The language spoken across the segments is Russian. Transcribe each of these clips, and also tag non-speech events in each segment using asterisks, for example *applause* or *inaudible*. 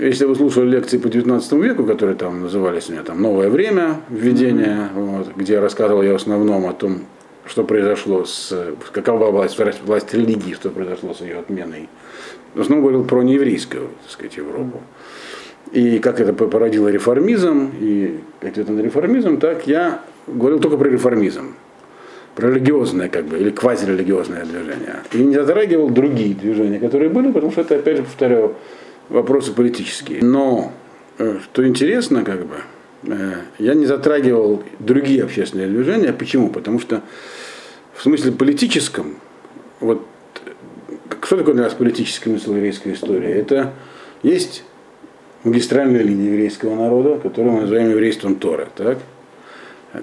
Если вы слушали лекции по 19 веку, которые там назывались у меня там «Новое время», введение, mm-hmm. вот, где рассказывал я в основном о том, что произошло с, какова была власть, власть религии, что произошло с ее отменой. В основном говорил про нееврейскую, так сказать, Европу. И как это породило реформизм, и ответ на реформизм, так я говорил только про реформизм. Про религиозное, как бы, или квазирелигиозное движение. И не затрагивал другие движения, которые были, потому что это, опять же, повторяю, вопросы политические. Но, э, что интересно, как бы, э, я не затрагивал другие общественные движения. Почему? Потому что в смысле политическом, вот что такое для нас политическая смысл еврейской истории? Это есть магистральная линия еврейского народа, которую мы называем еврейством Торы, так?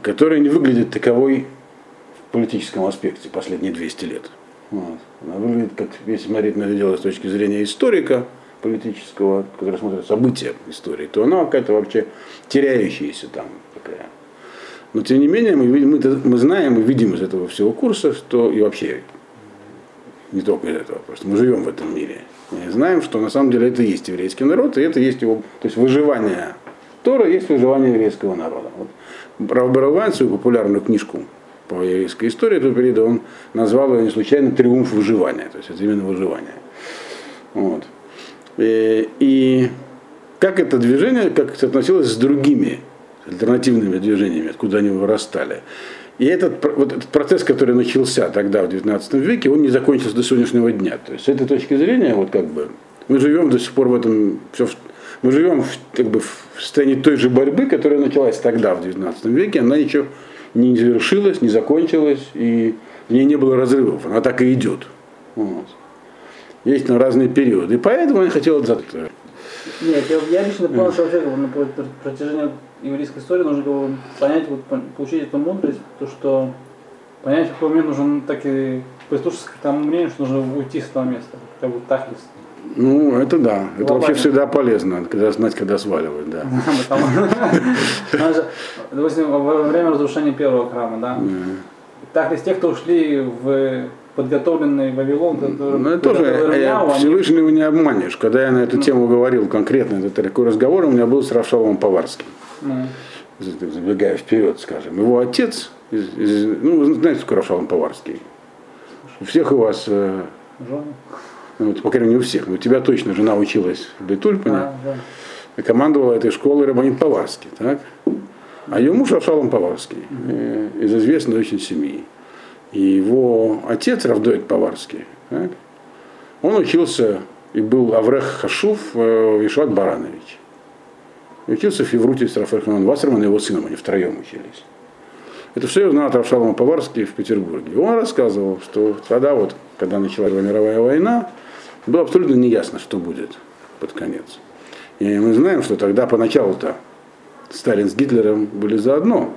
которая не выглядит таковой в политическом аспекте последние 200 лет. Вот. Она выглядит, как если смотреть на это дело с точки зрения историка, политического, который смотрит события истории, то она какая-то вообще теряющаяся там такая. Но тем не менее мы, мы, мы знаем и видим из этого всего курса, что и вообще не только из этого, просто мы живем в этом мире. Мы знаем, что на самом деле это и есть еврейский народ, и это есть его, то есть выживание Тора есть выживание еврейского народа. Вот. Рав Баравайн свою популярную книжку по еврейской истории этого периода, он назвал ее не случайно «Триумф выживания», то есть это именно выживание. Вот. Э, и как это движение как соотносилось с другими альтернативными движениями, откуда они вырастали. И этот, вот этот процесс, который начался тогда, в XIX веке, он не закончился до сегодняшнего дня. То есть с этой точки зрения, вот как бы, мы живем до сих пор в этом, все, мы живем в, как бы, в состоянии той же борьбы, которая началась тогда, в XIX веке, она еще не завершилась, не закончилась, и в ней не было разрывов, она так и идет. Вот есть на разные периоды. И поэтому я хотел это Нет, я, я лично понял, что вообще на протяжении еврейской истории нужно было понять, вот, получить эту мудрость, то, что понять, в какой момент нужно так и прислушаться к тому мнению, что нужно уйти с этого места, как бы так ну, это да. Это Глобально. вообще всегда полезно, когда знать, когда сваливать, да. *laughs* Допустим, во время разрушения первого храма, да. Так, из тех, кто ушли в подготовленный Вавилон, который... Ну, это тоже я, они... Всевышнего не обманешь. Когда я на эту тему говорил конкретно, это такой разговор у меня был с Равшалом Поварским. Mm. Забегая вперед, скажем. Его отец, из, из, ну, вы знаете, сколько Равшалом Поварский? У всех у вас... Э, ну, вот, по крайней мере, не у всех, у тебя точно жена училась в Бетульпане. А, да. командовала этой школой Рабанит Поварский, так? А ее муж Равшалом Поварский, mm-hmm. из известной очень семьи. И его отец, Равдоид Поварский, так, он учился и был Аврех Хашув э, Ишат Баранович. И учился в Евруте с Рафаэлем Вассерман и его сыном, они втроем учились. Это все знал от Равшалома Поварский в Петербурге. Он рассказывал, что тогда вот, когда началась мировая война, было абсолютно неясно, что будет под конец. И мы знаем, что тогда поначалу-то Сталин с Гитлером были заодно.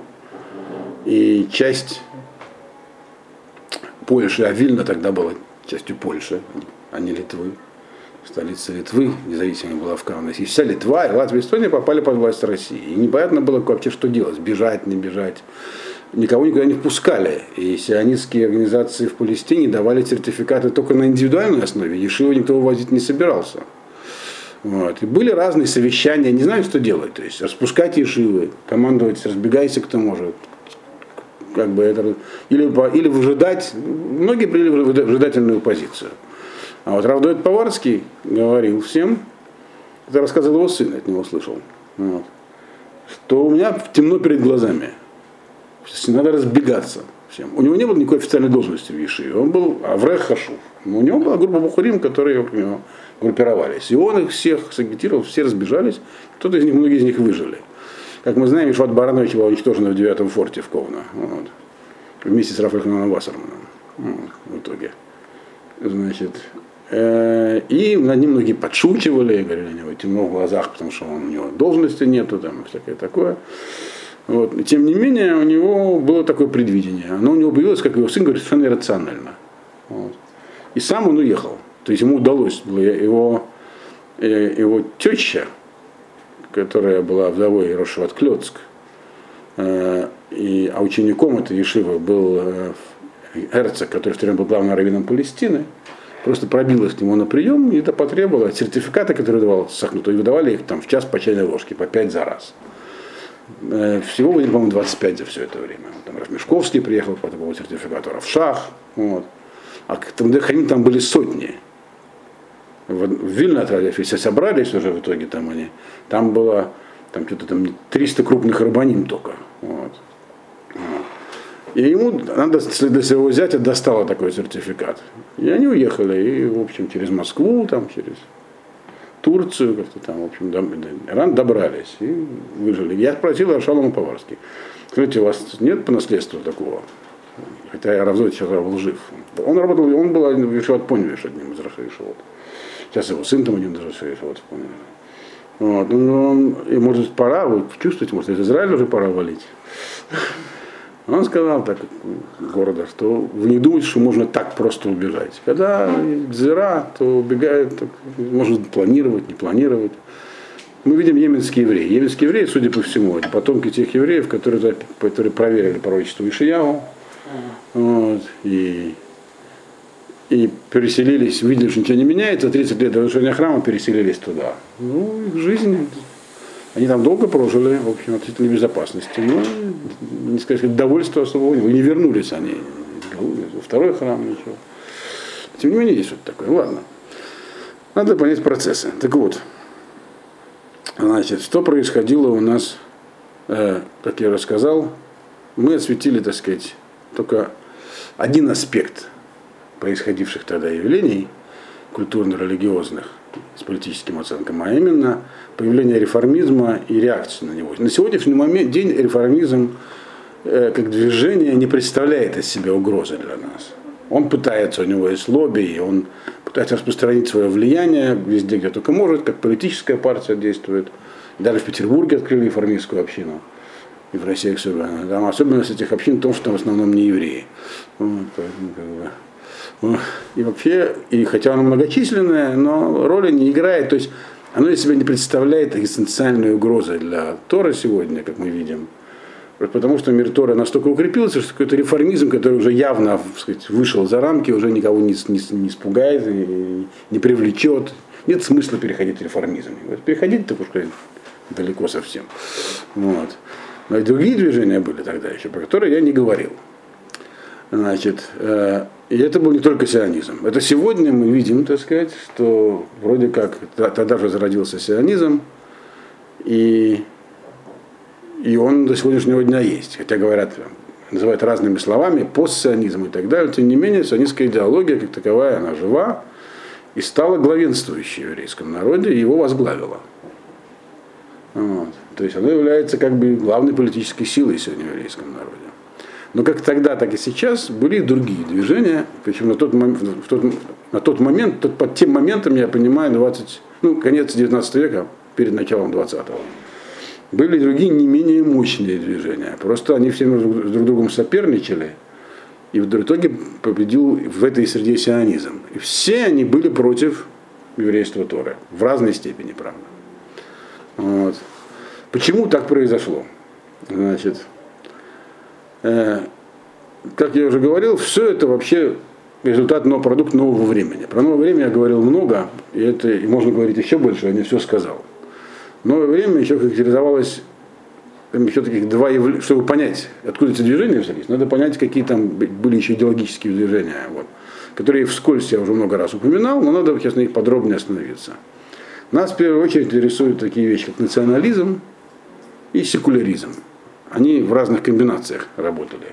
И часть Польши, а Вильна тогда была частью Польши, а не Литвы. Столица Литвы, независимо была в Кавнасе. И вся Литва и Латвия и Эстония попали под власть России. И непонятно было вообще, что делать, бежать, не бежать. Никого никуда не впускали. И сионистские организации в Палестине давали сертификаты только на индивидуальной основе. Ешиву никто вывозить не собирался. Вот. И были разные совещания, не знаю, что делать. То есть распускать ешивы, командовать, разбегайся, кто может, как бы это, или, или выжидать, многие приняли выжидательную позицию. А вот Равдоид Поварский говорил всем, это рассказывал его сын, от него слышал, вот, что у меня темно перед глазами, надо разбегаться всем. У него не было никакой официальной должности в Ешиве, он был Аврех Хашув. У него была группа Бухарим, которые у него группировались. И он их всех сагитировал, все разбежались, кто-то из них, многие из них выжили. Как мы знаем, Ишват Баранович была уничтожена в девятом форте в Ковно. Вот, вместе с Рафаэлем Вассерманом. Вот, в итоге. Значит, э, и над ним многие подшучивали, говорили, у него темно в глазах, потому что он, у него должности нету, там, всякое такое. Вот. Тем не менее, у него было такое предвидение. Оно у него появилось, как его сын говорит, совершенно иррационально. Вот. И сам он уехал. То есть ему удалось было его, э, его теща, которая была вдовой Рошеват Клёцк, э, и, а учеником этой Ешивы был Эрцог, который в то время был главным раввином Палестины, просто пробилась к нему на прием, и это потребовало сертификаты, которые давал Сахнуту, и выдавали их там в час по чайной ложке, по пять за раз. Э, всего выдали, по-моему, 25 за все это время. Там Размешковский приехал по такому сертификату, Равшах. Вот. А там, они там были сотни. В, в Вильно отправили, все собрались уже в итоге там они. Там было там что-то там 300 крупных рабаним только. Вот. И ему надо для своего зятя достало такой сертификат. И они уехали, и, в общем, через Москву, там, через Турцию, как-то там, в общем, Иран добрались и выжили. Я спросил Аршалома Поварский, скажите, у вас нет по наследству такого? Хотя я Равзой сейчас был жив. Он работал, он был еще от Поневиш одним из Рашишевод. Сейчас его сын там один из Рашишевод вспомнил. Вот. Ну, он, и может пора, вы чувствуете, может из Израиля уже пора валить. Он сказал так города, что вы не думаете, что можно так просто убежать. Когда зира, то убегает, так, можно планировать, не планировать. Мы видим еменские евреи. Еменские евреи, судя по всему, это потомки тех евреев, которые, которые проверили пророчество Ишиягу. Вот, и, и переселились, видели, что ничего не меняется, 30 лет до разрушения храма переселились туда. Ну, их жизнь они там долго прожили, в общем, относительно безопасности, но, не сказать, довольства особого не вернулись они во второй храм, ничего. Тем не менее, есть что-то такое. Ладно. Надо понять процессы. Так вот, значит, что происходило у нас, э, как я рассказал, мы осветили, так сказать, только один аспект происходивших тогда явлений, культурно-религиозных, с политическим оценкам, а именно появление реформизма и реакции на него. На сегодняшний момент день реформизм э, как движение не представляет из себя угрозы для нас. Он пытается, у него есть лобби, он пытается распространить свое влияние везде, где только может, как политическая партия действует. Даже в Петербурге открыли реформистскую общину. И в России особенно. Там особенность этих общин в том, что в основном не евреи. Вот, как бы, и вообще, и хотя оно многочисленное, но роли не играет. То есть оно из себя не представляет экзистенциальной угрозы для Тора сегодня, как мы видим. Потому что мир Тора настолько укрепился, что какой-то реформизм, который уже явно сказать, вышел за рамки, уже никого не, не, не испугает, и не привлечет. Нет смысла переходить в реформизм. Переходить так уж далеко совсем. Вот. Но и другие движения были тогда еще, про которые я не говорил. Значит, э, и это был не только сионизм. Это сегодня мы видим, так сказать, что вроде как тогда же зародился сионизм, и, и он до сегодняшнего дня есть. Хотя говорят, называют разными словами, постсионизм и так далее. Тем не менее, сионистская идеология, как таковая, она жива и стала главенствующей в еврейском народе, и его возглавила. Вот. То есть она является как бы главной политической силой сегодня в еврейском народе. Но как тогда, так и сейчас были другие движения, причем на тот, момент, в тот, на тот момент, тот, под тем моментом, я понимаю, 20, ну, конец 19 века, перед началом 20-го, были другие не менее мощные движения. Просто они все друг, друг другом соперничали, и в итоге победил в этой среде сионизм. И все они были против еврейства Торы, в разной степени, правда. Вот. Почему так произошло? Значит, Э, как я уже говорил, все это вообще результат нового продукт нового времени. Про новое время я говорил много, и это и можно говорить еще больше, я не все сказал. Новое время еще характеризовалось еще таких два явления, чтобы понять, откуда эти движения взялись, надо понять, какие там были еще идеологические движения, вот, которые вскользь я уже много раз упоминал, но надо сейчас на них подробнее остановиться. Нас в первую очередь интересуют такие вещи, как национализм и секуляризм они в разных комбинациях работали.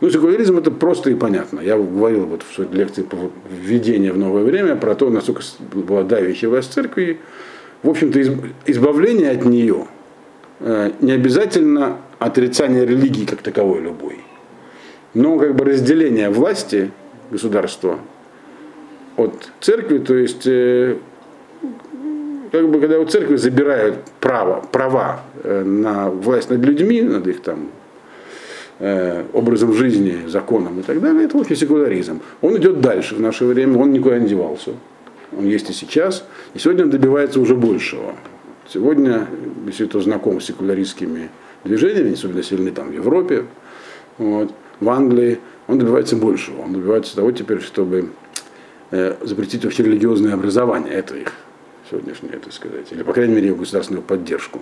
Ну, секуляризм это просто и понятно. Я говорил вот в своей лекции по введению в новое время про то, насколько была давящая власть церкви. В общем-то, избавление от нее э, не обязательно отрицание религии как таковой любой, но как бы разделение власти государства от церкви, то есть э, как бы, когда у церкви забирают право, права э, на власть над людьми, над их там э, образом жизни, законом и так далее, это вообще секуляризм. Он идет дальше в наше время, он никуда не девался. Он есть и сейчас, и сегодня он добивается уже большего. Сегодня, если кто знаком с секуляристскими движениями, особенно сильны там в Европе, вот, в Англии, он добивается большего. Он добивается того теперь, чтобы э, запретить вообще религиозное образование. Это их сегодняшнее, так сказать. Или, по крайней мере, его государственную поддержку.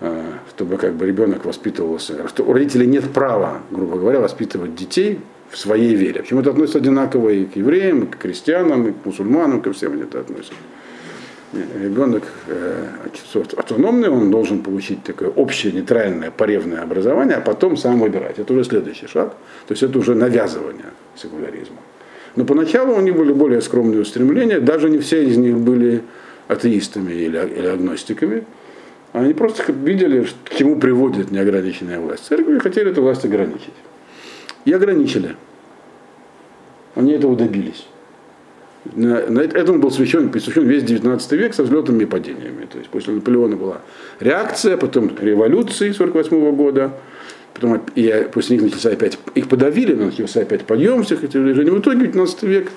Э, чтобы как бы ребенок воспитывался. Что у родителей нет права, грубо говоря, воспитывать детей в своей вере. Почему это относится одинаково и к евреям, и к крестьянам, и к мусульманам, ко всем это относится. Ребенок э, автономный, он должен получить такое общее нейтральное паревное образование, а потом сам выбирать. Это уже следующий шаг. То есть это уже навязывание секуляризма. Но поначалу у них были более скромные устремления, даже не все из них были атеистами или, или агностиками. Они просто видели, к чему приводит неограниченная власть. Церкви хотели эту власть ограничить. И ограничили. Они этого добились. На, на этому был посвящен, посвящен весь 19 век со взлетами и падениями. То есть после Наполеона была реакция, потом революции 48 года, потом и после них начался опять, их подавили, но начался опять подъем всех этих движений. В итоге 19 век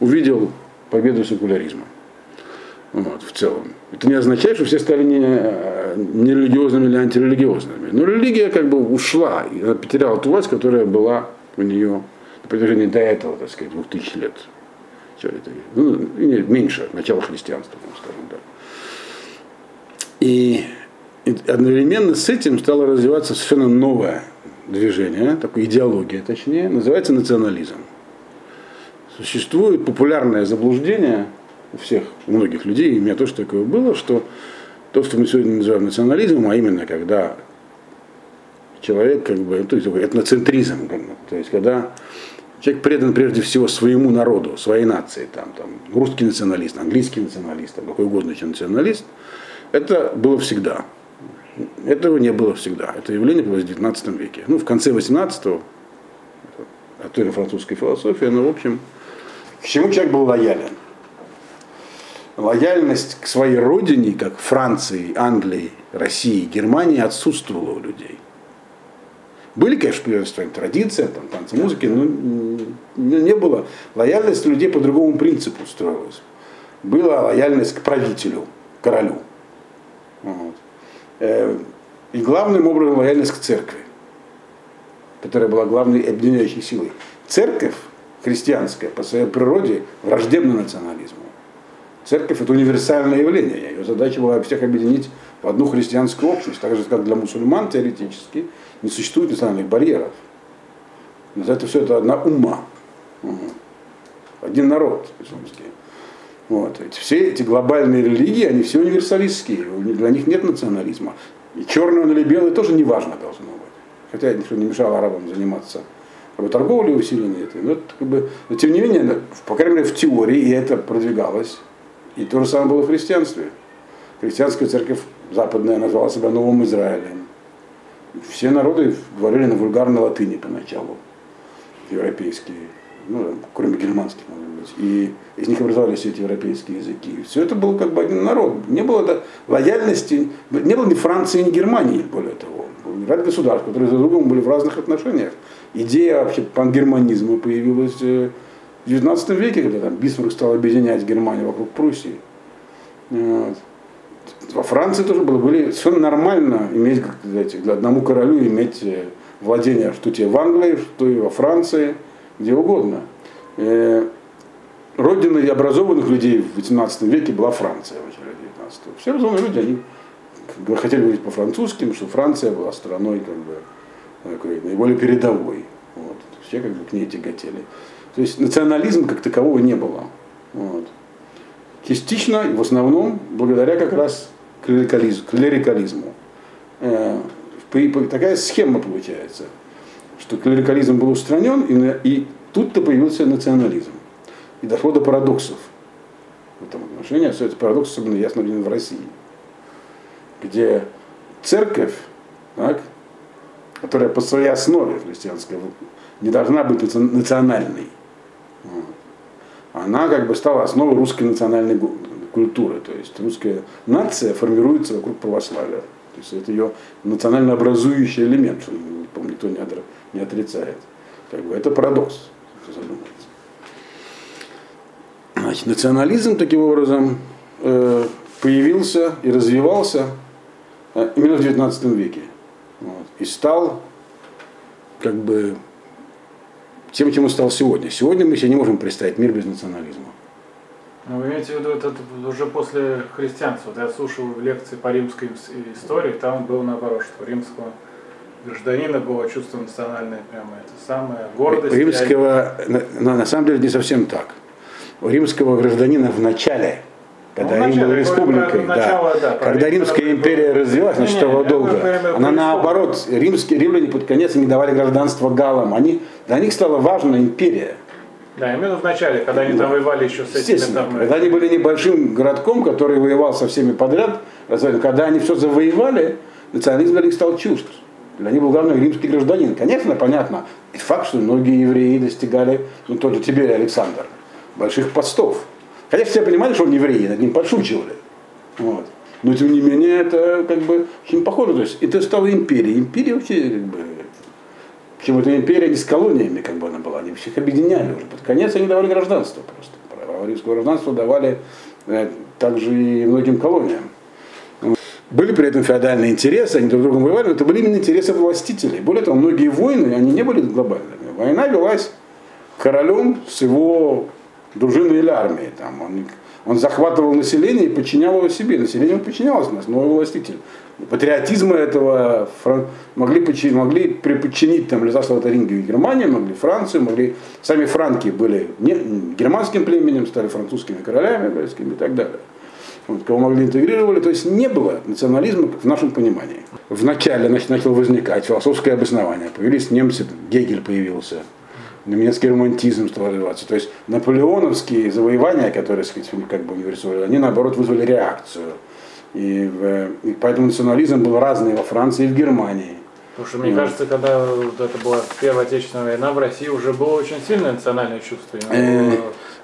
увидел победу секуляризма. Вот, в целом. Это не означает, что все стали не, не религиозными или антирелигиозными. Но религия как бы ушла, и она потеряла ту власть, которая была у нее на протяжении до этого, так сказать, двух тысяч лет. Ну, нет, меньше, начала христианства, скажем так. И одновременно с этим стало развиваться совершенно новое движение, такая идеология точнее, называется национализм. Существует популярное заблуждение – у всех, у многих людей, и у меня тоже такое было, что то, что мы сегодня называем национализмом, а именно когда человек, как бы, то есть этноцентризм, то есть когда человек предан прежде всего своему народу, своей нации, там, там, русский националист, английский националист, там, какой угодно еще националист, это было всегда. Этого не было всегда. Это явление было в 19 веке. Ну, в конце 18-го, а то французской философии, но, в общем, к чему человек был лоялен? Лояльность к своей родине, как Франции, Англии, России, Германии, отсутствовала у людей. Были, конечно, приветствия традиции, там, танцы, музыки, но не было. Лояльность людей по другому принципу строилась. Была лояльность к правителю, королю. Вот. Э, и главным образом лояльность к церкви, которая была главной объединяющей силой. Церковь христианская по своей природе враждебна национализму. Церковь это универсальное явление. Ее задача была всех объединить в одну христианскую общность, так же, как для мусульман теоретически не существует национальных барьеров. Но это все это одна ума. Один народ исламский. Вот. Все эти глобальные религии, они все универсалистские. Для них нет национализма. И черный он или белый тоже не важно должно быть. Хотя ничего не мешало арабам заниматься как бы, торговлей усиленной этой. Но, это, как бы, но тем не менее, по крайней мере, в теории и это продвигалось. И то же самое было в христианстве. Христианская церковь западная назвала себя Новым Израилем. Все народы говорили на вульгарной латыни поначалу, европейские, ну, кроме германских, может быть. И из них образовались все эти европейские языки. Все это был как бы один народ. Не было да, лояльности, не было ни Франции, ни Германии, более того. Ряд государств, которые за другом были в разных отношениях. Идея вообще пангерманизма появилась э, в 19 веке, когда там Бисмарк стал объединять Германию вокруг Пруссии, вот. во Франции тоже было, были совершенно нормально иметь, как сказать, для одному королю иметь э, владение, что тебе в Англии, что и во Франции, где угодно. Э, родиной образованных людей в 18 веке была Франция в начале 19 -го. Все разумные люди, они как бы, хотели говорить по-французски, что Франция была страной как бы, такой, наиболее передовой. Вот. Все как бы к ней тяготели. То есть национализма как такового не было. Вот. Частично в основном благодаря как раз клерикализму. Э, такая схема получается, что клерикализм был устранен, и, тут-то появился национализм. И дошло до парадоксов в этом отношении. Все эти парадоксы особенно ясно видны в России, где церковь, так, которая по своей основе христианской не должна быть национальной, она как бы стала основой русской национальной культуры. То есть русская нация формируется вокруг православия. То есть это ее национально образующий элемент, что никто не, не отрицает. Как бы это парадокс, задуматься. Значит, национализм таким образом э, появился и развивался э, именно в XIX веке. Вот, и стал как бы тем, чем он стал сегодня. Сегодня мы себе не можем представить мир без национализма. Ну, вы имеете в виду, это уже после христианства. Вот я слушал лекции по римской истории, там было наоборот, что римского гражданина было чувство национальное прямо это самое, гордость. Римского, на, на самом деле не совсем так. У римского гражданина в начале когда ну, Рим был республикой, начало, да. Да, когда Римская империя развилась, значит, стало долго. Она наоборот, римские римляне под конец не давали гражданство галам. Они, для них стала важна империя. Да, именно в начале, когда они да. там воевали еще с этими там. Когда они были небольшим городком, который воевал со всеми подряд, когда они все завоевали, национализм для них стал чувств. Для них был главный римский гражданин. Конечно, понятно. И факт, что многие евреи достигали, ну тот же Тиберий Александр, больших постов. Хотя все понимали, что он еврей, над ним подшучивали. Вот. Но тем не менее это как бы очень похоже. То есть это стало империей. Империя вообще как бы причем эта империя не с колониями, как бы она была, они всех объединяли уже. Под конец они давали гражданство просто. Право римского гражданства давали э, также и многим колониям. Были при этом феодальные интересы, они друг другом воевали, но это были именно интересы властителей. Более того, многие войны, они не были глобальными. Война велась королем с его дружиной или армией. Там, он, он захватывал население и подчинял его себе. Население подчинялось нас, но властитель патриотизма этого могли, подчинить, могли приподчинить там Лизаслава Тарингию и Германию, могли Францию, могли сами франки были не, германским племенем, стали французскими королями братскими и так далее. Вот, кого могли интегрировали, то есть не было национализма в нашем понимании. Вначале значит, начало возникать философское обоснование, появились немцы, Гегель появился, немецкий романтизм стал развиваться. То есть наполеоновские завоевания, которые, сказать, как бы университет, они наоборот вызвали реакцию и, в, и поэтому национализм был разный во Франции и в Германии. Потому что, мне кажется, когда вот это была Первая Отечественная война, в России уже было очень сильное национальное чувство. Э,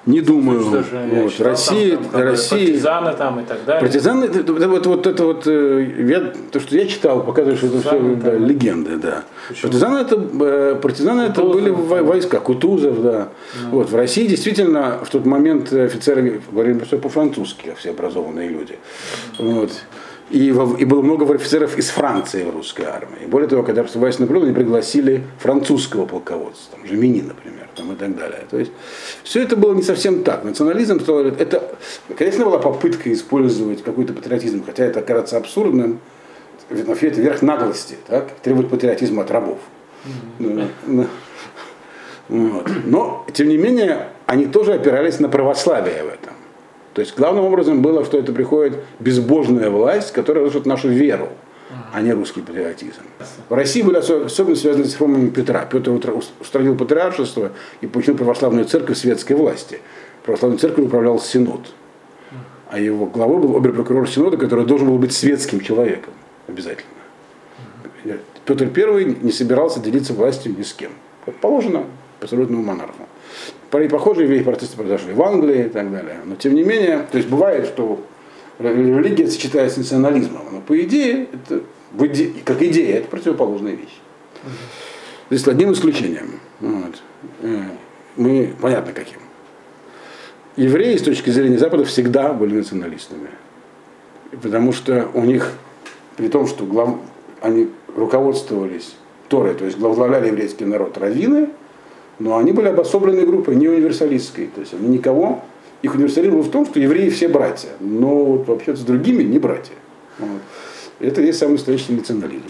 не думаю. Вот, Россия, там, там, Россия, партизаны там и так далее. Партизаны, вот, вот это вот, э, я, то, что я читал, показывает, что это все да, легенды, да. Почему? Партизаны это, э, партизаны это были войска, Кутузов, да. Ну. Вот, в России действительно в тот момент офицеры говорили все по-французски, все образованные люди. Вот. И, и было много офицеров из Франции в русской армии. Более того, когда просыпаясь Наполеон, они пригласили французского полководца, там, Жемини, например, там, и так далее. То есть все это было не совсем так. Национализм, это, конечно, была попытка использовать какой-то патриотизм, хотя это кажется абсурдным, но это верх наглости, так? требует патриотизма от рабов. Mm-hmm. Вот. Но, тем не менее, они тоже опирались на православие в этом. То есть главным образом было, что это приходит безбожная власть, которая разрушит нашу веру, а не русский патриотизм. В России были особенно связаны с реформами Петра. Петр устранил патриаршество и получил православную церковь светской власти. Православной церковью управлял Синод. А его главой был оберпрокурор Синода, который должен был быть светским человеком. Обязательно. Петр I не собирался делиться властью ни с кем. Как положено абсолютному монарху. Похожие вещи процессы произошли в Англии и так далее. Но тем не менее, то есть бывает, что религия сочетается с национализмом. Но по идее, это, как идея, это противоположная вещь. То есть одним исключением. Вот. Э, мы, понятно каким. Евреи с точки зрения Запада всегда были националистами. Потому что у них, при том, что глав... они руководствовались Торой, то есть возглавляли еврейский народ раввины, но они были обособленной группой, не универсалистской. То есть они никого, их универсализм был в том, что евреи все братья, но вот вообще с другими не братья. Вот. Это есть самый настоящий национализм.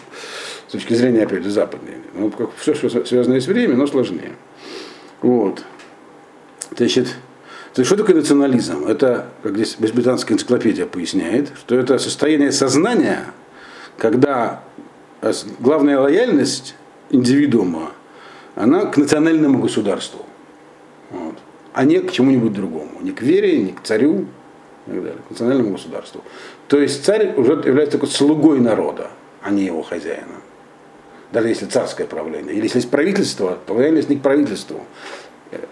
С точки зрения, опять же, западной. Ну, как все, что связано с временем, но сложнее. Вот. Значит, то есть, что такое национализм? Это, как здесь британская энциклопедия поясняет, что это состояние сознания, когда главная лояльность индивидуума она к национальному государству, вот, а не к чему-нибудь другому, не к вере, не к царю, и так далее, к национальному государству. То есть царь уже является такой слугой народа, а не его хозяином. Даже если царское правление. Или если есть правительство, то лояльность не к правительству.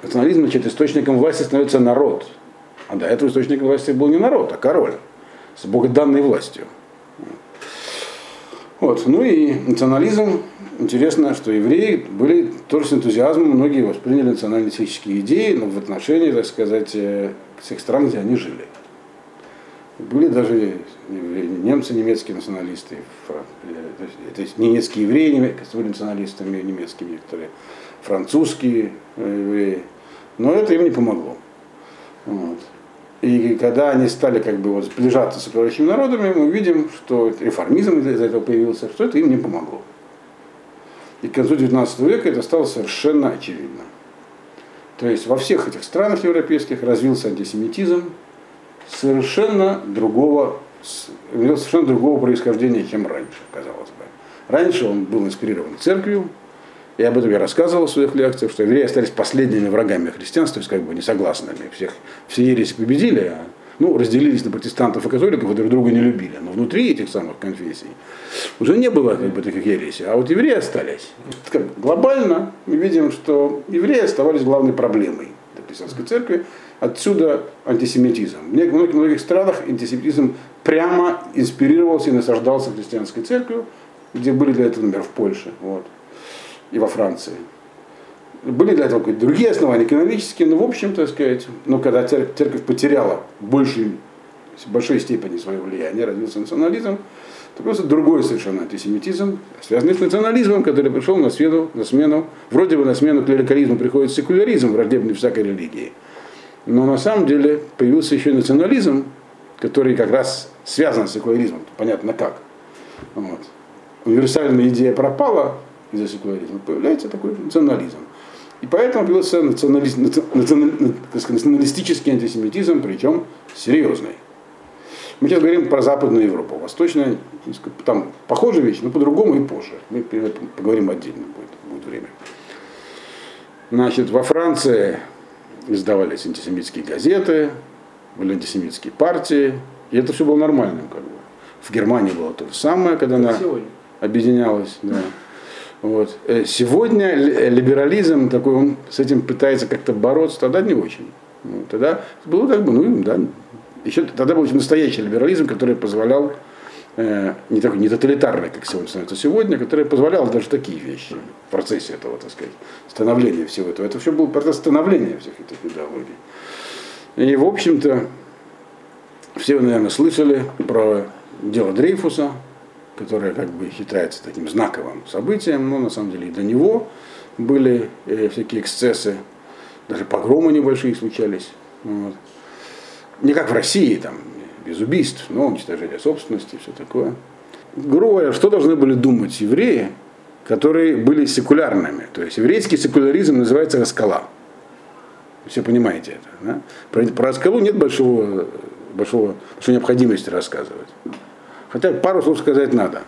Национализм, значит, источником власти становится народ. А до этого источником власти был не народ, а король с богоданной властью. Вот. Ну и национализм интересно, что евреи были тоже с энтузиазмом, многие восприняли националистические идеи но в отношении, так сказать, э, всех стран, где они жили. Были даже немцы, немецкие националисты, есть, это есть немецкие евреи, были националистами немецкими некоторые, французские э, евреи. Но это им не помогло. Вот. И когда они стали как бы вот сближаться с окружающими народами, мы видим, что реформизм из-за этого появился, что это им не помогло. И к концу XIX века это стало совершенно очевидно. То есть во всех этих странах европейских развился антисемитизм совершенно другого, совершенно другого происхождения, чем раньше, казалось бы. Раньше он был инспирирован церковью, и об этом я рассказывал в своих лекциях, что евреи остались последними врагами христианства, то есть как бы несогласными. Всех, все ереси победили, а ну, разделились на протестантов и католиков и друг друга не любили. Но внутри этих самых конфессий уже не было как бы, таких ересей. А вот евреи остались. Как, глобально мы видим, что евреи оставались главной проблемой для христианской церкви. Отсюда антисемитизм. В многих, многих странах антисемитизм прямо инспирировался и насаждался христианской церковью, где были для этого, например, в Польше. Вот и во Франции. Были для этого какие-то другие основания, экономические, но в общем, так сказать, но когда церковь потеряла большей, в большой степени свое влияние, родился национализм, то просто другой совершенно антисемитизм, связанный с национализмом, который пришел на смену, на смену, вроде бы на смену клерикализму приходит секуляризм, враждебный всякой религии. Но на самом деле появился еще и национализм, который как раз связан с секуляризмом, понятно как. Вот. Универсальная идея пропала, из-за секуляризма, появляется такой национализм. И поэтому появился националь, националистический антисемитизм, причем серьезный. Мы сейчас говорим про Западную Европу. Восточная, там похожая вещь, но по-другому и позже. Мы поговорим отдельно, будет, будет время. Значит, во Франции издавались антисемитские газеты, были антисемитские партии, и это все было нормальным. Как бы. В Германии было то же самое, когда она объединялась. Да. Вот. Э, сегодня э, либерализм такой, он с этим пытается как-то бороться, тогда не очень. Ну, тогда было как бы, ну, да, еще тогда был настоящий либерализм, который позволял э, не такой не тоталитарный, как сегодня становится сегодня, который позволял даже такие вещи в процессе этого, так сказать, становления всего этого. Это все был процесс становления всех этих идеологий. И, в общем-то, все вы, наверное, слышали про дело Дрейфуса, которое как бы считается таким знаковым событием, но на самом деле и до него были э, всякие эксцессы, даже погромы небольшие случались. Вот. Не как в России, там, без убийств, но уничтожение собственности, все такое. Грубо говоря, что должны были думать евреи, которые были секулярными? То есть еврейский секуляризм называется раскола. Все понимаете это. Да? Про, про расколу нет большого, большого, большой необходимости рассказывать. Хотя пару слов сказать надо.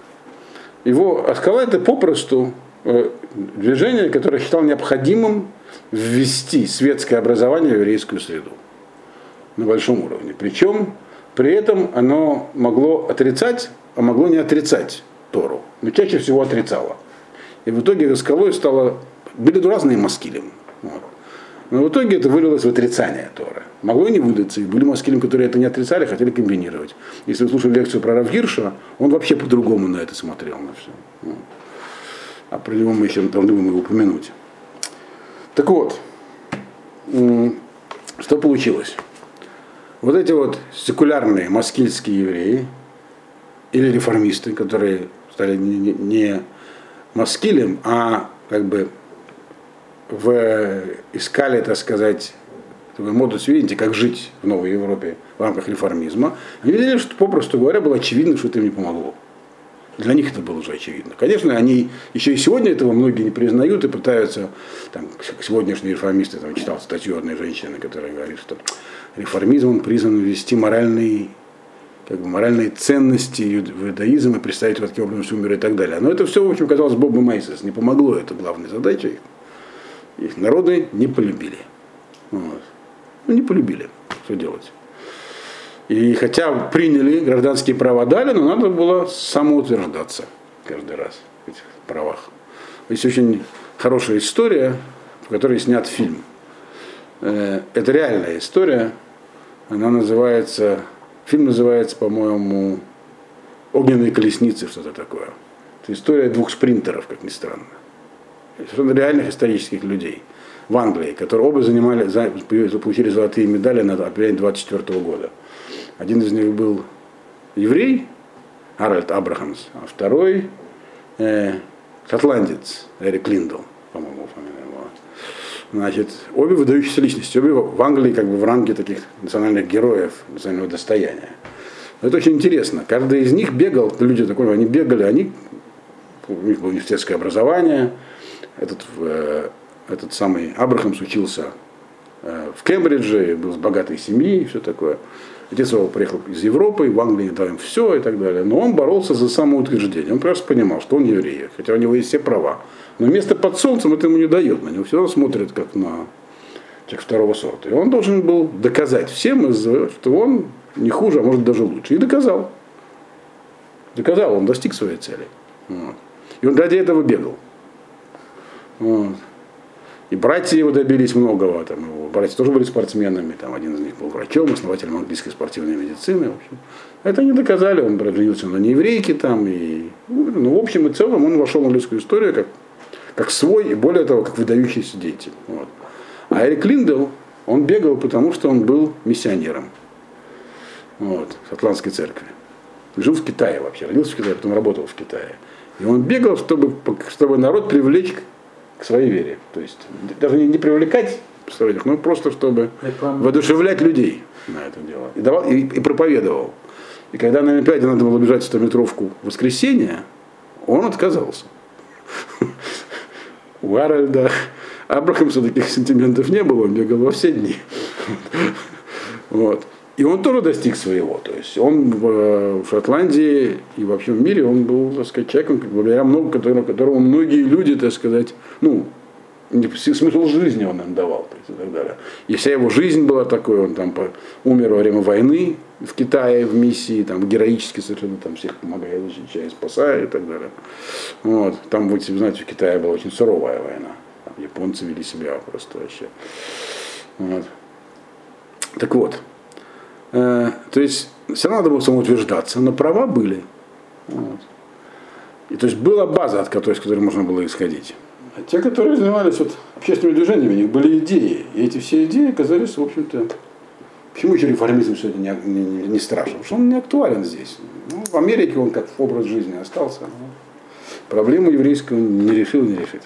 Его Аскала это попросту э, движение, которое считал необходимым ввести светское образование в еврейскую среду на большом уровне. Причем при этом оно могло отрицать, а могло не отрицать Тору, но чаще всего отрицало. И в итоге Раскалой стало, были разные маскилем. Вот. Но в итоге это вылилось в отрицание Торы. Могло и не выдаться. И были маскилим, которые это не отрицали, хотели комбинировать. Если вы слушали лекцию про Равгирша, он вообще по-другому на это смотрел, на все. А про него мы еще должны будем его упомянуть. Так вот, что получилось? Вот эти вот секулярные маскильские евреи или реформисты, которые стали не, не маскилем, а как бы в, искали, так сказать, такой модус видите, как жить в Новой Европе в рамках реформизма, они видели, что, попросту говоря, было очевидно, что это им не помогло. Для них это было уже очевидно. Конечно, они еще и сегодня этого многие не признают и пытаются, там, сегодняшние реформисты, там, читал статью одной женщины, которая говорит, что реформизм он призван ввести моральный как бы моральные ценности иудаизм и представить его таким образом всему миру и так далее. Но это все, в общем, казалось Богу Майсис. Не помогло, это главная задача. Их народы не полюбили. Вот. Ну, не полюбили, что делать. И хотя приняли гражданские права дали, но надо было самоутверждаться каждый раз в этих правах. Есть очень хорошая история, в которой снят фильм. Э, это реальная история. Она называется, фильм называется, по-моему, «Огненные колесницы», что-то такое. Это история двух спринтеров, как ни странно реальных исторических людей в Англии, которые оба занимали, получили золотые медали на апреле 24 года. Один из них был еврей, Аральд Абрахамс, а второй э, шотландец Эрик Линдл, по-моему, фамилия его. Значит, обе выдающиеся личности, обе в Англии как бы в ранге таких национальных героев, национального достояния. Это очень интересно. Каждый из них бегал, люди такой, они бегали, они, у них было университетское образование, этот, э, этот самый Абрахамс учился э, в Кембридже, был с богатой семьи и все такое. Отец его приехал из Европы, в Англии дал все и так далее. Но он боролся за самоутверждение. Он просто понимал, что он еврей, хотя у него есть все права. Но место под солнцем это ему не дает. На него все равно смотрят как на человек второго сорта. И он должен был доказать всем, что он не хуже, а может даже лучше. И доказал. Доказал, он достиг своей цели. Вот. И он ради этого бегал. Вот. И братья его добились многого. Там, его братья тоже были спортсменами. Там, один из них был врачом, основателем английской спортивной медицины. В общем. Это они доказали. Он женился на нееврейке. Там, и, ну, в общем и целом он вошел в английскую историю как, как свой, и более того, как выдающийся деятель. Вот. А Эрик Линдел, он бегал, потому что он был миссионером вот, в Шотландской церкви. Жил в Китае вообще, родился в Китае, потом работал в Китае. И он бегал, чтобы, чтобы народ привлечь к своей вере. То есть даже не, не привлекать посторонних, но просто чтобы воодушевлять людей на это дело. И, давал, и, и проповедовал. И когда на Олимпиаде надо было бежать 100-метровку в воскресенье, он отказался. *laughs* У Аральда Абрахамса таких сентиментов не было, он бегал во все дни. *laughs* Вот. И он тоже достиг своего. То есть он в, э, Шотландии и вообще в мире он был, так сказать, человеком, благодаря много, которому, которому многие люди, так сказать, ну, смысл жизни он им давал то есть, и так далее. И вся его жизнь была такой, он там по, умер во время войны в Китае в миссии, там героически совершенно там всех помогает, защищает, спасает и так далее. Вот. Там, вы знаете, в Китае была очень суровая война. Там японцы вели себя просто вообще. Вот. Так вот, Э, то есть все равно надо было самоутверждаться, но права были. Вот. И то есть была база, от которой, с которой можно было исходить. А те, которые занимались вот общественными движениями, у них были идеи. И эти все идеи оказались, в общем-то, почему еще реформизм сегодня не, не, не страшен? Потому что он не актуален здесь. Ну, в Америке он как образ жизни остался. Проблему еврейскую не решил, не решит.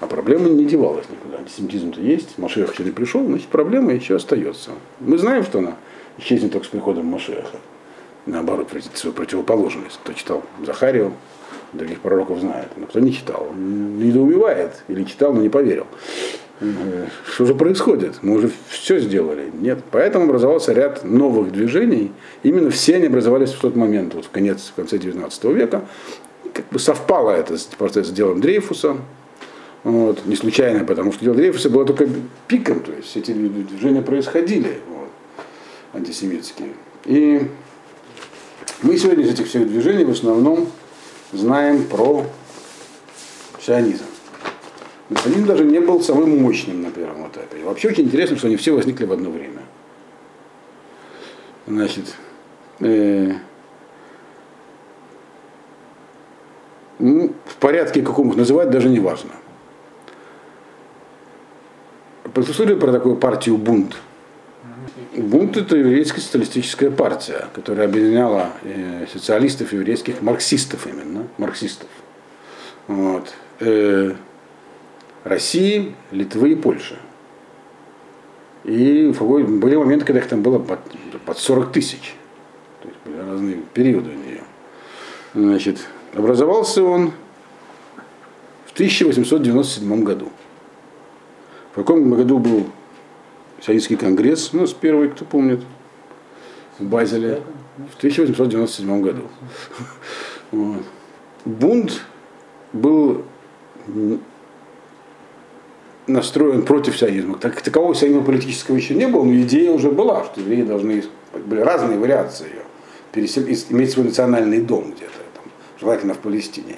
А проблема не девалась никуда. Антисемитизм-то есть, Машех еще не пришел, значит проблема еще остается. Мы знаем, что она исчезнет только с приходом Машеха. Наоборот, свою противоположность. Кто читал Захарию, других пророков знает. Но кто не читал, он недоумевает. Или читал, но не поверил. Что же происходит? Мы уже все сделали. Нет. Поэтому образовался ряд новых движений. Именно все они образовались в тот момент, вот в конец, в конце 19 века. Как бы совпало это с, с делом Дрейфуса. Вот. Не случайно, потому что дело Дрейфуса было только пиком. То есть эти движения происходили антисемитские. И мы сегодня из этих всех движений в основном знаем про сионизм. Но сионизм даже не был самым мощным на первом этапе. И вообще очень интересно, что они все возникли в одно время. Значит, э, ну, в порядке каком их называть даже не важно. Послушали про такую партию бунт – Бунт это еврейская социалистическая партия, которая объединяла э, социалистов, еврейских, марксистов именно, марксистов. Вот. Э, России, Литвы и Польши. И были моменты, когда их там было под, под 40 тысяч. То есть были разные периоды у нее. Значит, образовался он в 1897 году. В каком году был Сионистский конгресс у нас первый, кто помнит, в Базеле в 1897 году. Вот. Бунт был настроен против сионизма. Так, такового сионизма политического еще не было, но идея уже была, что евреи должны, были разные вариации ее, пересел, иметь свой национальный дом где-то, там, желательно в Палестине.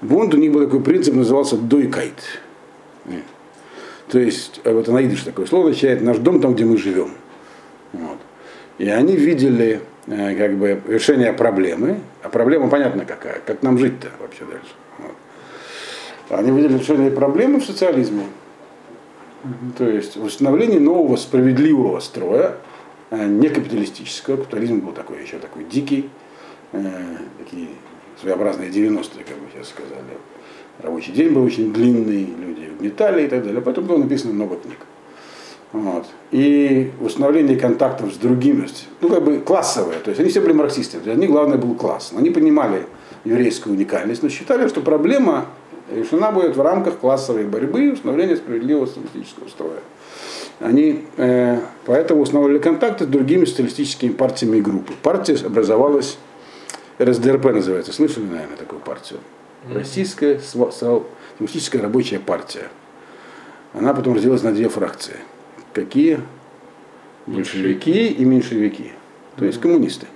Бунт, у них был такой принцип, назывался дойкайт. То есть, э, вот на такое слово означает наш дом там, где мы живем. Вот. И они видели э, как бы решение проблемы, а проблема понятно какая, как нам жить-то вообще дальше. Вот. Они видели решение проблемы в социализме. То есть в установлении нового справедливого строя, э, не капиталистического, капитализм был такой еще такой дикий, такие своеобразные 90-е, как бы сейчас сказали. Рабочий день был очень длинный, люди угнетали и так далее. Поэтому было написано много книг. Вот. И установление контактов с другими, ну как бы классовые, то есть они все были марксисты, для них главное был класс. Они понимали еврейскую уникальность, но считали, что проблема решена будет в рамках классовой борьбы и установления справедливого социалистического строя. Они э, поэтому установили контакты с другими социалистическими партиями и группами. Партия образовалась, РСДРП называется, слышали, наверное, такую партию? Российская социалистическая рабочая партия. Она потом разделилась на две фракции. Какие? Большевики и меньшевики. То есть коммунисты.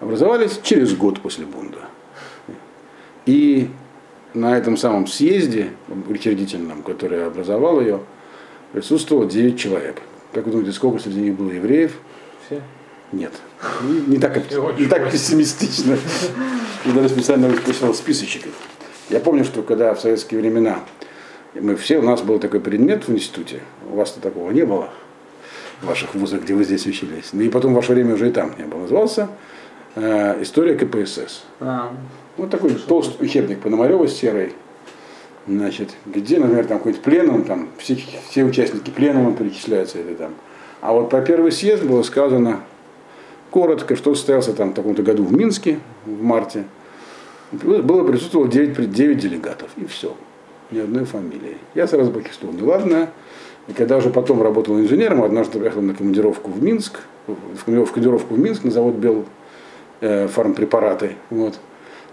Образовались через год после бунда. И на этом самом съезде учредительном, который образовал ее, присутствовало 9 человек. Как вы думаете, сколько среди них было евреев? Все. Нет. Не, не, так, *laughs* не так пессимистично. Я даже специально выписал списочек. Я помню, что когда в советские времена мы все, у нас был такой предмет в институте, у вас-то такого не было в ваших вузах, где вы здесь учились. Ну и потом в ваше время уже и там не было. Назывался э, «История КПСС». А. Вот такой толстый учебник Пономарева серый. Значит, где, например, там какой-то пленум, там все, все участники пленума перечисляются это там. А вот про первый съезд было сказано коротко, что состоялся там в таком-то году в Минске в марте. Было присутствовало 9, 9 делегатов, и все. Ни одной фамилии. Я сразу почувствовал, ну ладно. И когда уже потом работал инженером, однажды приехал на командировку в Минск, в командировку в Минск на завод Бел э, фармпрепараты. Вот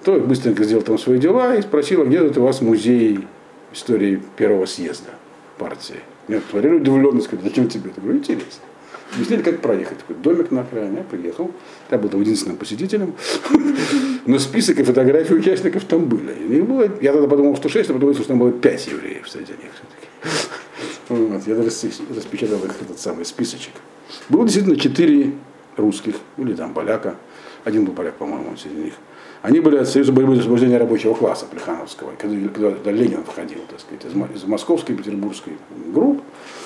то быстренько сделал там свои дела и спросил, а где тут у вас музей истории первого съезда партии. Меня посмотрели удивленно, сказали, зачем тебе? Я говорю, интересно. Объяснили, как проехать. Такой домик на окраине, я приехал. Я был там единственным посетителем. *laughs* Но список и фотографии участников там были. И было, я тогда подумал, что 6, а потом выяснилось, что там было 5 евреев среди них все-таки. *laughs* Вот, я даже распечатал их этот самый списочек. Было действительно 4 русских, или там поляка. Один был поляк, по-моему, среди них. Они были от Союза борьбы за освобождение рабочего класса Плехановского, когда, когда Ленин входил, так сказать, из, из московской и петербургской групп.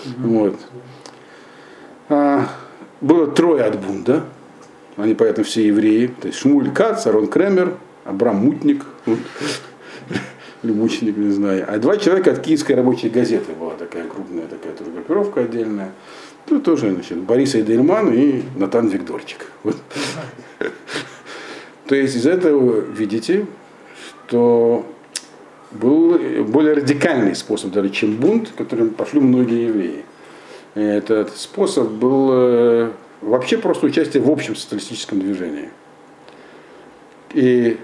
Mm-hmm. Вот. А, было трое от бунда, они поэтому все евреи, то есть Шмуль Кац, Арон Кремер, Абрам Мутник, Мученик, не знаю. А два человека от Киевской рабочей газеты была такая крупная такая группировка отдельная. Тут тоже, значит, Борис Эйдельман и Натан Викторчик. То есть из этого видите, что был более радикальный способ, даже чем бунт, которым пошли многие евреи. Этот способ был э, вообще просто участие в общем социалистическом движении. И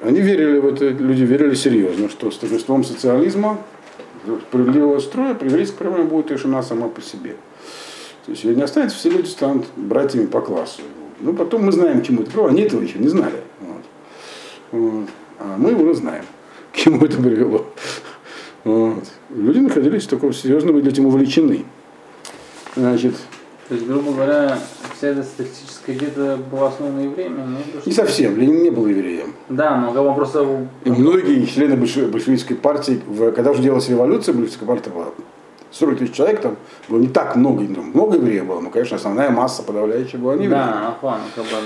они верили в это, люди верили серьезно, что с торжеством социализма, справедливого строя, еврейская проблема будет решена сама по себе. То есть ее не останется, все люди станут братьями по классу. Ну, потом мы знаем, к чему это привело. Они этого еще не знали. Вот. Вот. А мы уже знаем, *laughs* к чему это привело. Вот. Люди находились в таком серьезном были этим увлечены. Значит, то есть, грубо говоря, вся эта статистическая где-то была основана евреями? Не совсем, Ленин не был евреем. Да, но он просто... И многие члены большевистской партии, когда уже делалась революция, большевистская партия была 40 тысяч человек, там было не так много, много евреев было, но, конечно, основная масса подавляющая была не евреев. Да, Афан,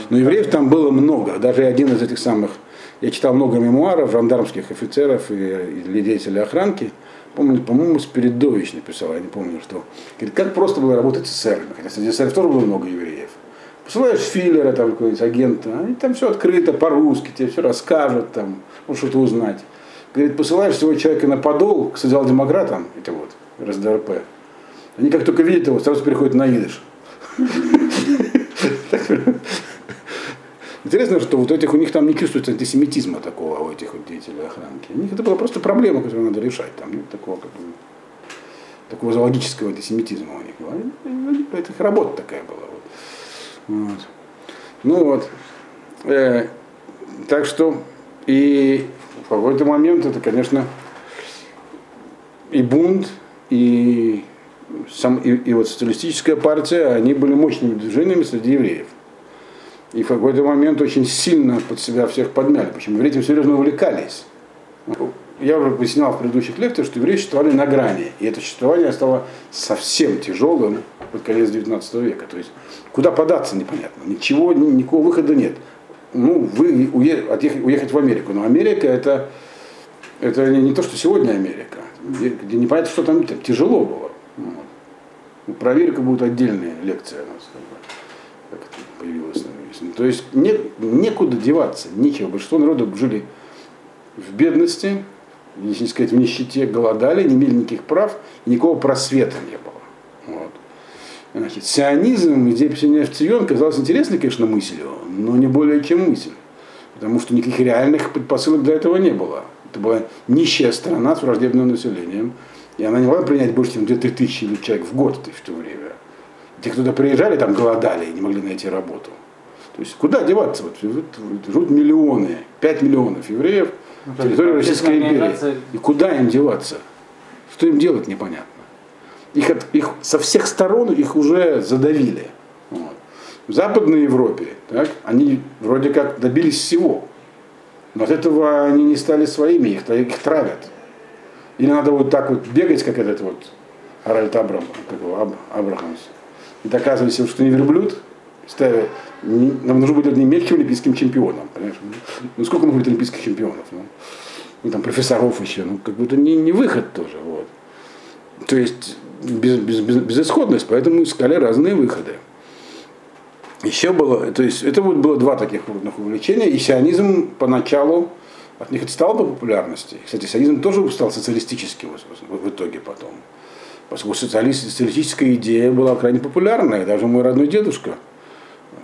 Но евреев там было много, даже один из этих самых, я читал много мемуаров жандармских офицеров и, и деятелей охранки, помню, по-моему, Спиридович написал, я не помню, что. Говорит, как просто было работать с эсерами, хотя среди эсеров тоже было много евреев. Посылаешь филлера, там, какой-нибудь агента, они там все открыто, по-русски, тебе все расскажут, там, ну, что-то узнать. Говорит, посылаешь всего человека на подол к социал-демократам, это вот, РСДРП. Они как только видят его, сразу переходят на идыш. *laughs* Интересно, что вот этих у них там не чувствуется антисемитизма такого у этих вот деятелей охранки. У них это была просто проблема, которую надо решать. Там нет такого, как бы, такого зоологического антисемитизма у них. Это их работа такая была. Вот. Вот. Ну вот. Э, так что и в какой-то момент это, конечно, и бунт, и, сам, и, и вот социалистическая партия, они были мощными движениями среди евреев. И в какой-то момент очень сильно под себя всех подмяли. Почему? Евреи этим серьезно увлекались. Я уже пояснял в предыдущих лекциях, что евреи существовали на грани. И это существование стало совсем тяжелым под конец 19 века. То есть куда податься непонятно. Ничего, никакого выхода нет. ну, вы уехать в Америку. Но Америка это, это не, не то, что сегодня Америка. Где, где непонятно, что там, там тяжело было. Вот. Ну, Про Америку будет отдельная лекция у нас, как, бы, как это появилась на жизнь. То есть не, некуда деваться, нечего. Большинство народов жили в бедности, если не сказать в нищете, голодали, не имели никаких прав, никакого просвета не было. Вот. Значит, сионизм, идея писания в Цион казалась интересной, конечно, мыслью, но не более чем мысль. Потому что никаких реальных предпосылок для этого не было. Это была нищая страна с враждебным населением. И она не могла принять больше, чем 2-3 тысячи человек в год в то время. Те, кто туда приезжали, там голодали и не могли найти работу. То есть куда деваться? Вот, вот, живут миллионы, 5 миллионов евреев на территории Российской империи. И куда им деваться? Что им делать, непонятно. Их, от, их со всех сторон их уже задавили. Вот. В Западной Европе так, они вроде как добились всего. Но от этого они не стали своими, их, их травят. Или надо вот так вот бегать, как этот вот Харальд Абрам, как его, Аб, Абрахамс, и доказывать всем, что не верблюд, не, нам нужно быть одним мягким олимпийским чемпионом. Понимаешь? Ну сколько может быть олимпийских чемпионов? Ну, ну там профессоров еще, ну как бы это не, не выход тоже. Вот. То есть без, без, без, безысходность, поэтому искали разные выходы. Еще было, то есть это вот было два таких крупных увлечения, и сионизм поначалу от них отстал по популярности. Кстати, сионизм тоже стал социалистическим в, итоге потом. Поскольку социалистическая идея была крайне популярная, даже мой родной дедушка,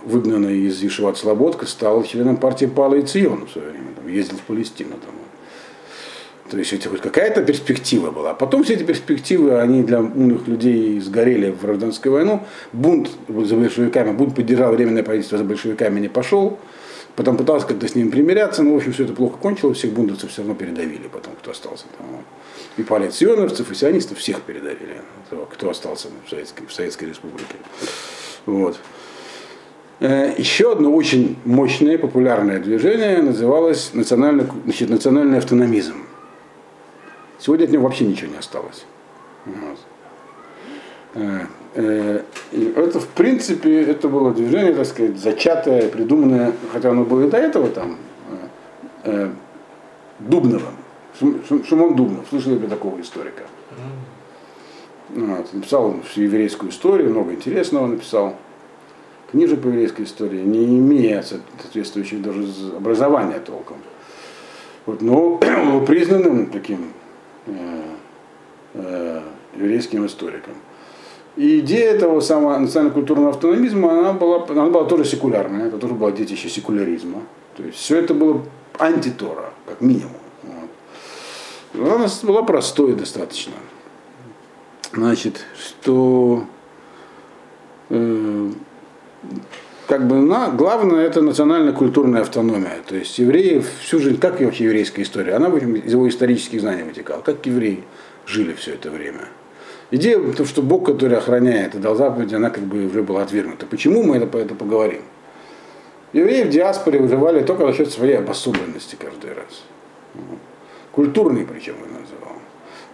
выгнанный из Ешеват Слободка, стал членом партии Пала и Цион в свое время, там, ездил в Палестину. Там. То есть это хоть какая-то перспектива была. А потом все эти перспективы, они для умных людей сгорели в гражданскую войну. Бунт за большевиками, бунт поддержал временное правительство за большевиками, не пошел. Потом пытался как-то с ними примиряться, но в общем все это плохо кончилось, всех бундовцев все равно передавили потом, кто остался там. И палец-сионовцев, и сионистов всех передавили, кто остался в Советской, в Советской Республике. Вот. Еще одно очень мощное, популярное движение называлось национальный, значит, национальный автономизм. Сегодня от него вообще ничего не осталось. Вот. Это, в принципе, это было движение, так сказать, зачатое, придуманное, хотя оно было и до этого там, Дубновым. Шимон Дубнов, слышали бы такого историка? Вот. Написал всю еврейскую историю, много интересного написал. Книжек по еврейской истории, не имея соответствующего даже образования толком. Вот, но *clears throat* был признанным таким э, э, еврейским историком. И идея этого самого национально-культурного автономизма, она была, она была тоже секулярная, это тоже было детище секуляризма. То есть все это было антитора, как минимум. Вот. Она была простой достаточно. Значит, что э, как бы на, главное это национально-культурная автономия. То есть евреи всю жизнь, как вообще еврейская история, она из его исторических знаний вытекала, как евреи жили все это время. Идея, то, что Бог, который охраняет и дал заповеди, она как бы уже была отвергнута. Почему мы это, это поговорим? Евреи в диаспоре выживали только за счет своей обособленности каждый раз. Культурный причем я называл.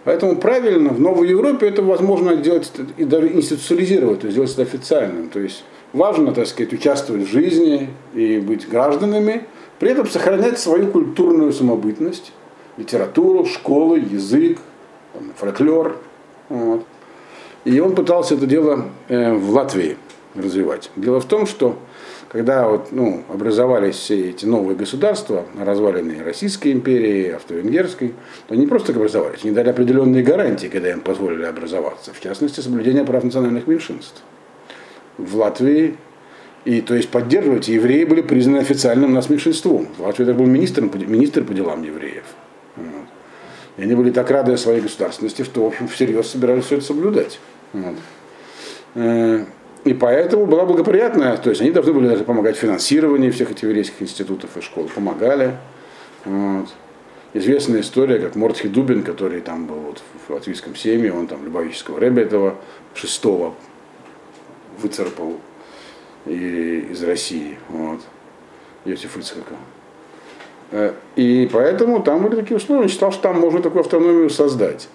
Поэтому правильно в Новой Европе это возможно делать и даже институциализировать, то есть сделать это официальным. То есть важно, так сказать, участвовать в жизни и быть гражданами, при этом сохранять свою культурную самобытность, литературу, школы, язык, фольклор. Вот. И он пытался это дело э, в Латвии развивать. Дело в том, что когда вот, ну, образовались все эти новые государства, разваленные Российской империи, Австро-Венгерской, то они просто образовались, они дали определенные гарантии, когда им позволили образоваться, в частности, соблюдение прав национальных меньшинств. В Латвии, и то есть поддерживать, евреи были признаны официальным нас меньшинством. В Латвии это был министр, министр по делам евреев. Вот. И они были так рады своей государственности, что, в общем, всерьез собирались все это соблюдать. Вот. Э, и поэтому была благоприятная, то есть они должны были даже помогать в финансировании всех этих еврейских институтов и школ, помогали. Вот. Известная история, как Мортхи Дубин, который там был вот в латвийском семье, он там Любавического Рэбе этого шестого выцарпал и, из России, вот, Йосиф Ицхака. Э, и поэтому там были такие условия, он считал, что там можно такую автономию создать.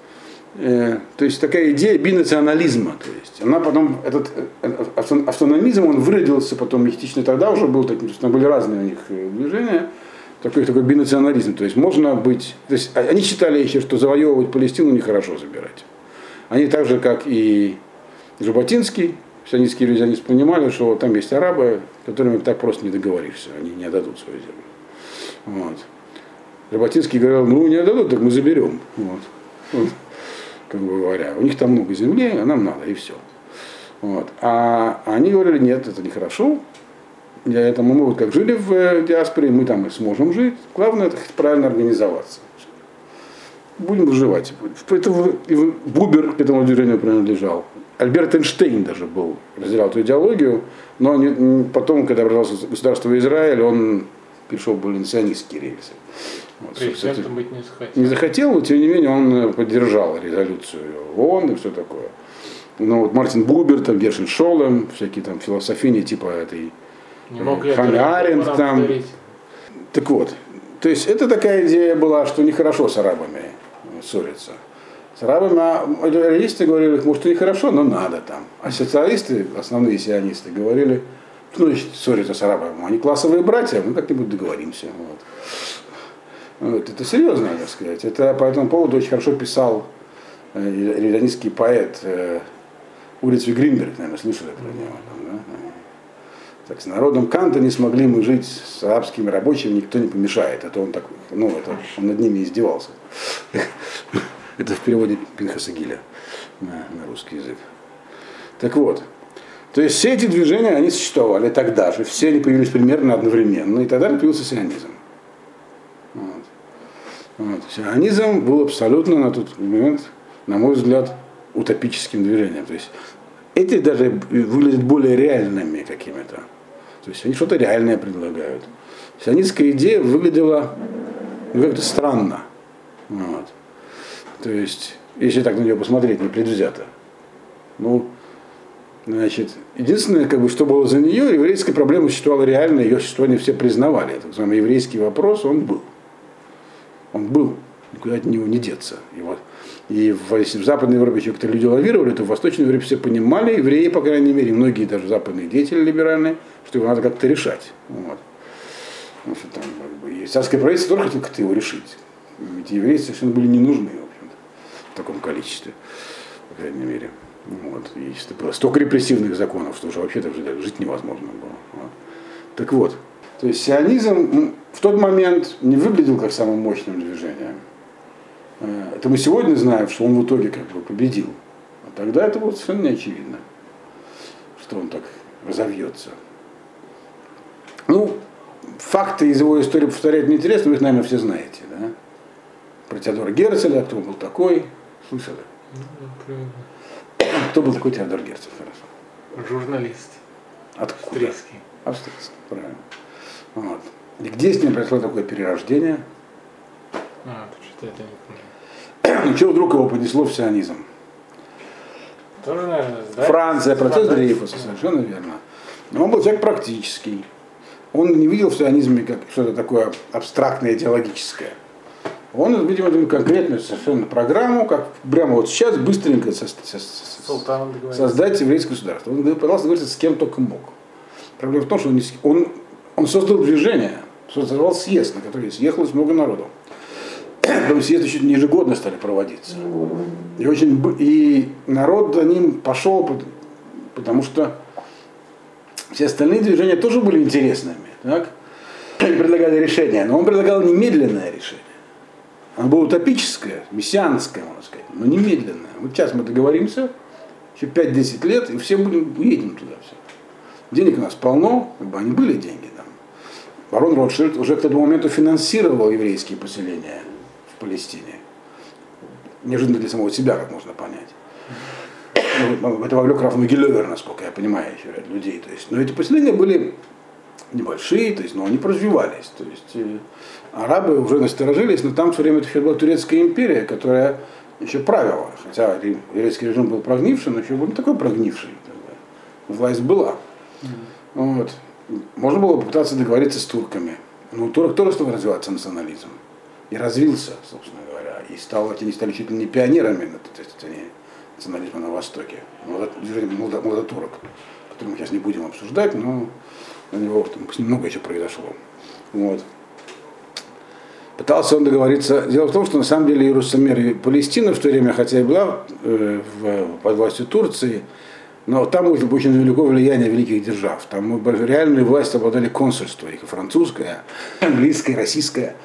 э, то есть такая идея бинационализма. То есть она потом, этот э, автономизм, он выродился потом частично тогда уже был, там были разные у них движения, такой, такой бинационализм. То есть можно быть, то есть а, они считали еще, что завоевывать Палестину нехорошо забирать. Они так же, как и Жаботинский, сионистские ревизионисты понимали, что там есть арабы, которыми так просто не договоришься, они не отдадут свою землю. Вот. Жаботинский говорил, ну не отдадут, так мы заберем. Вот. Вот. Как бы говоря, у них там много земли, а нам надо, и все. Вот. А они говорили, нет, это нехорошо. Для этого мы вот как жили в э, диаспоре, мы там и сможем жить. Главное это правильно организоваться. Будем выживать. Поэтому Бубер к этому движению принадлежал. Альберт Эйнштейн даже был, разделял эту идеологию, но не, потом, когда образовалось государство Израиль, он перешел в более сионистские рельсы. Вот, Президентом быть не захотел. Не захотел, но тем не менее он поддержал резолюцию ООН и все такое. Ну вот Мартин Бубер, там Гершин Шолем, всякие там философини типа этой Не мог э, Аренд там. повторить. Так вот, то есть это такая идея была, что нехорошо с арабами ссориться. Арабами а реалисты говорили, может, и нехорошо, но надо там. А социалисты, основные сионисты, говорили, значит ссориться с арабами? Они классовые братья, мы как-нибудь договоримся. Вот. Вот, это серьезно, так сказать. Это по этому поводу очень хорошо писал э, поэт э, улицы Гринберг, наверное, слышали про него. Там, да? Так, с народом Канта не смогли мы жить, с арабскими рабочими никто не помешает. Это он так, ну, это он над ними издевался. Это в переводе Пинхаса Гиля на, на русский язык. Так вот, то есть все эти движения, они существовали тогда же, все они появились примерно одновременно, и тогда появился сионизм. Вот. Вот. Сионизм был абсолютно на тот момент, на мой взгляд, утопическим движением. То есть эти даже выглядят более реальными какими-то. То есть они что-то реальное предлагают. Сионистская идея выглядела ну, как-то странно. Вот. То есть, если так на нее посмотреть, не предвзято. Ну, значит, единственное, как бы, что было за нее, еврейская проблема существовала реально, ее существование все признавали. Так называемый еврейский вопрос, он был. Он был, никуда от него не деться. И, вот, и в, если в Западной Европе еще как-то люди лавировали, то в Восточной Европе все понимали, евреи, по крайней мере, многие даже западные деятели либеральные, что его надо как-то решать. Вот. Потому что там, как бы, и царское правительство тоже хотело как-то его решить. Ведь евреи совершенно были не нужны, в таком количестве, по крайней мере. Вот. И было столько репрессивных законов, что уже вообще так жить невозможно было. Вот. Так вот, то есть сионизм в тот момент не выглядел как самым мощным движением. Э, это мы сегодня знаем, что он в итоге как бы победил. А тогда это было совершенно не очевидно, что он так разовьется. Ну, факты из его истории повторять неинтересно, вы их, наверное, все знаете, да? Про Теодора Герцеля, кто он был такой, слышали? Ну, Кто был такой Теодор хорошо? Журналист. Откуда? Австрийский. Австрийский, правильно. Вот. И где с ним произошло такое перерождение? А, то что-то это не помню. Ну, чего вдруг его понесло в сионизм? Тоже, наверное, да? Франция, процесс. Дрейфуса, совершенно верно. Но он был человек практический. Он не видел в сионизме как что-то такое абстрактное, идеологическое. Он, видимо, конкретную совершенно программу, как прямо вот сейчас быстренько со- со- со- создать еврейское государство. Он пытался договориться с кем только мог. Проблема в том, что он, не он, он создал движение, создавал съезд, на который съехалось много народу. *clears throat* Потом съезды чуть не ежегодно стали проводиться. И, очень, и народ за ним пошел, пот- потому что все остальные движения тоже были интересными. Так? *clears throat* Они предлагали решение, но он предлагал немедленное решение. Оно было утопическое, мессианское, можно сказать, но немедленное. Вот сейчас мы договоримся, еще 5-10 лет, и все будем, уедем туда все. Денег у нас полно, как бы они были деньги там. Барон Ротшильд уже к тому моменту финансировал еврейские поселения в Палестине. Неожиданно для самого себя, как можно понять. Ну, Это вовлек Раф Могилевер, насколько я понимаю, еще ряд людей. То есть, но эти поселения были небольшие, то есть, но они развивались. То есть, э, арабы уже насторожились, но там все время еще была турецкая империя, которая еще правила. Хотя еврейский режим был прогнивший, но еще был не такой прогнивший. Власть была. Вот. Можно было попытаться договориться с турками. Но у турок тоже стал развиваться национализм. и развился, собственно говоря, и стал, они стали чуть ли не пионерами на этой стороне национализма на Востоке, молодотурок, который мы сейчас не будем обсуждать, но у него там много еще произошло. Вот. Пытался он договориться. Дело в том, что на самом деле Иерусалим и Палестина в то время, хотя и была э, в, под властью Турции, но там было очень велико влияние великих держав. Там реальную власть обладали консульства, и французское, английское, российское.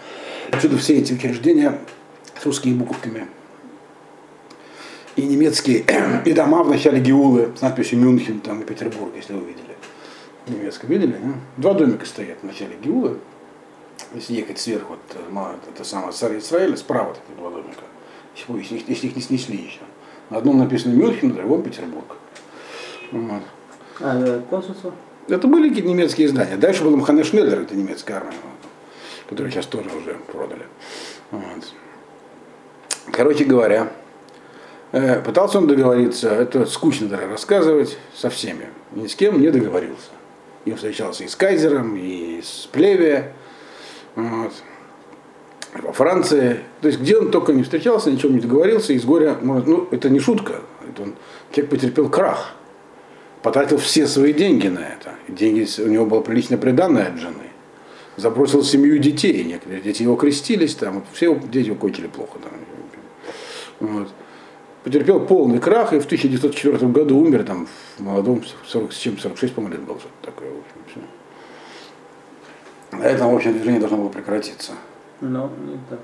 Отсюда все эти учреждения с русскими буковками. И немецкие, *clears throat* и дома в начале Геулы с надписью Мюнхен там и Петербург, если вы видели. Немецко видели? А? Два домика стоят в начале Геулы. Если ехать сверху, вот, это самое царь Израиля, справа такие два домика. Если, если их не снесли еще. На одном написано Мюнхен, на другом Петербург. Вот. А, да, консульство? Это были какие-то немецкие издания. Дальше был Мхане Шнеллер, это немецкая армия, которую сейчас тоже уже продали. Вот. Короче говоря, э, пытался он договориться, это скучно даже рассказывать, со всеми. Ни с кем не договорился. И встречался и с Кайзером, и с Плеве, вот. во Франции. То есть где он только не встречался, ничего не договорился, из горя, может, ну это не шутка, это он человек потерпел крах потратил все свои деньги на это. Деньги, у него было прилично приданное от жены. Забросил семью детей, некоторые дети его крестились, там, все дети кончили плохо. Там. Вот. Потерпел полный крах и в 1904 году умер там в молодом, 40, с чем 46, по-моему, лет был. Такое, в общем, все. На этом, в общем, движение должно было прекратиться. Но не так.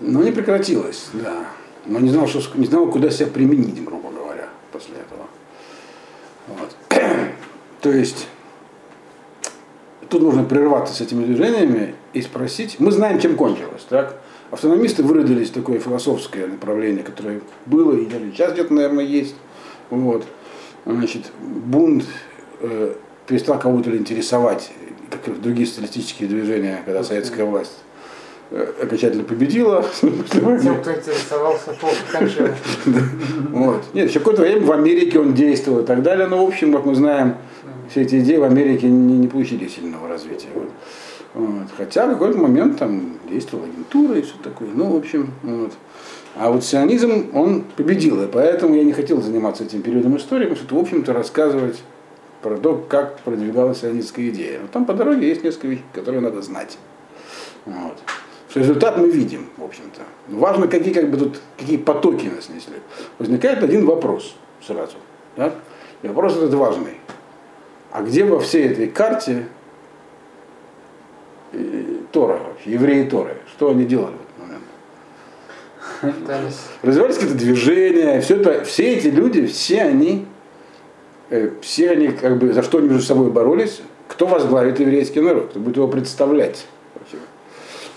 Но не прекратилось, да. Но не знал, что, не знал, куда себя применить, грубо говоря, после этого. Вот. *clears throat* То есть тут нужно прерваться с этими движениями и спросить. Мы знаем, чем кончилось. Так? Автономисты выродились такое философское направление, которое было и сейчас где-то, наверное, есть. Вот. Значит, бунт э, перестал кого-то интересовать, как и другие социалистические движения, когда советская власть Э, окончательно победила. Тем, кто интересовался, как же. Вот. Нет, еще какое-то время в Америке он действовал и так далее, но в общем, как мы знаем, все эти идеи в Америке не, не получили сильного развития. Вот. Хотя в какой-то момент там действовала агентура и все такое. Ну, в общем, вот. А вот сионизм, он победил, и поэтому я не хотел заниматься этим периодом истории, потому что, в общем-то, рассказывать про то, как продвигалась сионистская идея. Но там по дороге есть несколько вещей, которые надо знать. Вот. Результат мы видим, в общем-то. Важно, какие, как бы, тут, какие потоки нас несли. Возникает один вопрос сразу. Да? И вопрос этот важный. А где во всей этой карте э, Тора евреи Торы? Что они делали в этот момент? *laughs* Развивались какие-то движения, все, это, все эти люди, все они, все они как бы за что они между собой боролись, кто возглавит еврейский народ, кто будет его представлять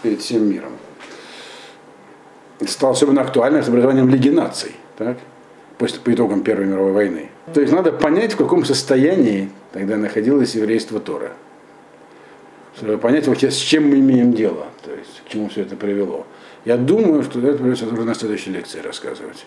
перед всем миром. Это стало особенно актуально с образованием Лиги наций, так? после, по итогам Первой мировой войны. То есть надо понять, в каком состоянии тогда находилось еврейство Тора. Чтобы понять вообще, с чем мы имеем дело, то есть к чему все это привело. Я думаю, что это придется уже на следующей лекции рассказывать.